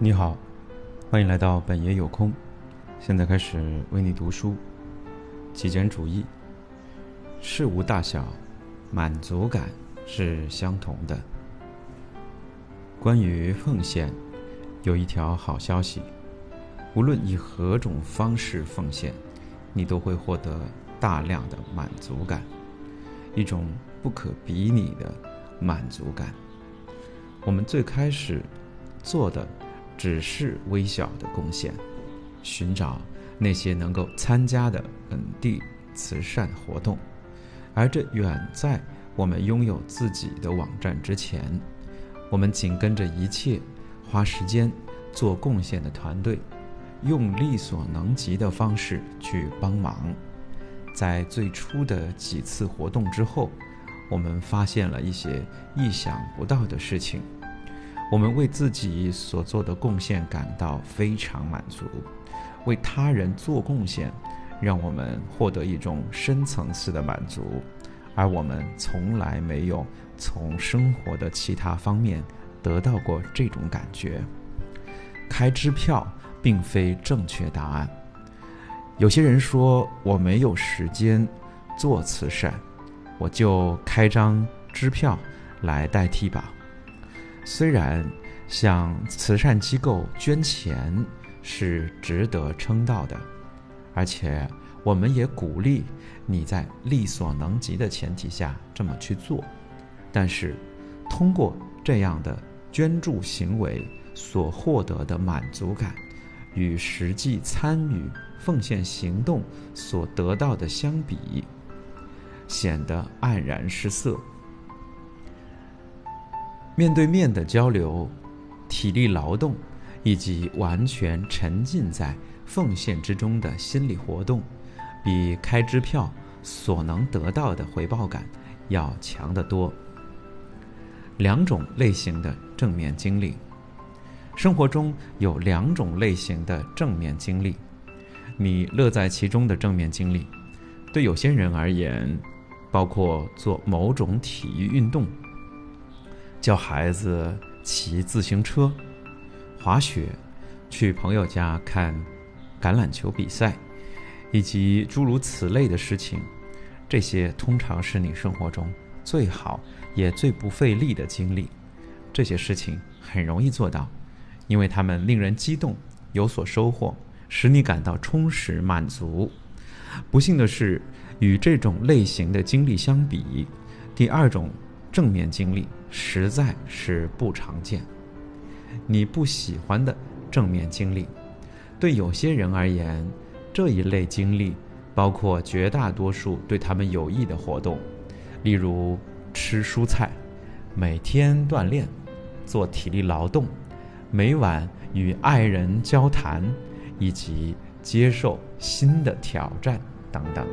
你好欢迎来到本爷有空。现在开始为你读书。极简主义，事无大小，满足感是相同的。关于奉献，有一条好消息：无论以何种方式奉献，你都会获得大量的满足感，一种不可比拟的满足感。我们最开始做的只是微小的贡献，寻找。那些能够参加的本地慈善活动，而这远在我们拥有自己的网站之前。我们紧跟着一切花时间做贡献的团队，用力所能及的方式去帮忙。在最初的几次活动之后，我们发现了一些意想不到的事情。我们为自己所做的贡献感到非常满足。为他人做贡献，让我们获得一种深层次的满足，而我们从来没有从生活的其他方面得到过这种感觉。开支票并非正确答案。有些人说我没有时间做慈善，我就开张支票来代替吧。虽然向慈善机构捐钱。是值得称道的，而且我们也鼓励你在力所能及的前提下这么去做。但是，通过这样的捐助行为所获得的满足感，与实际参与奉献行动所得到的相比，显得黯然失色。面对面的交流，体力劳动。以及完全沉浸在奉献之中的心理活动，比开支票所能得到的回报感要强得多。两种类型的正面经历，生活中有两种类型的正面经历，你乐在其中的正面经历，对有些人而言，包括做某种体育运动，教孩子骑自行车。滑雪，去朋友家看橄榄球比赛，以及诸如此类的事情，这些通常是你生活中最好也最不费力的经历。这些事情很容易做到，因为它们令人激动，有所收获，使你感到充实满足。不幸的是，与这种类型的经历相比，第二种正面经历实在是不常见。你不喜欢的正面经历，对有些人而言，这一类经历包括绝大多数对他们有益的活动，例如吃蔬菜、每天锻炼、做体力劳动、每晚与爱人交谈，以及接受新的挑战等等。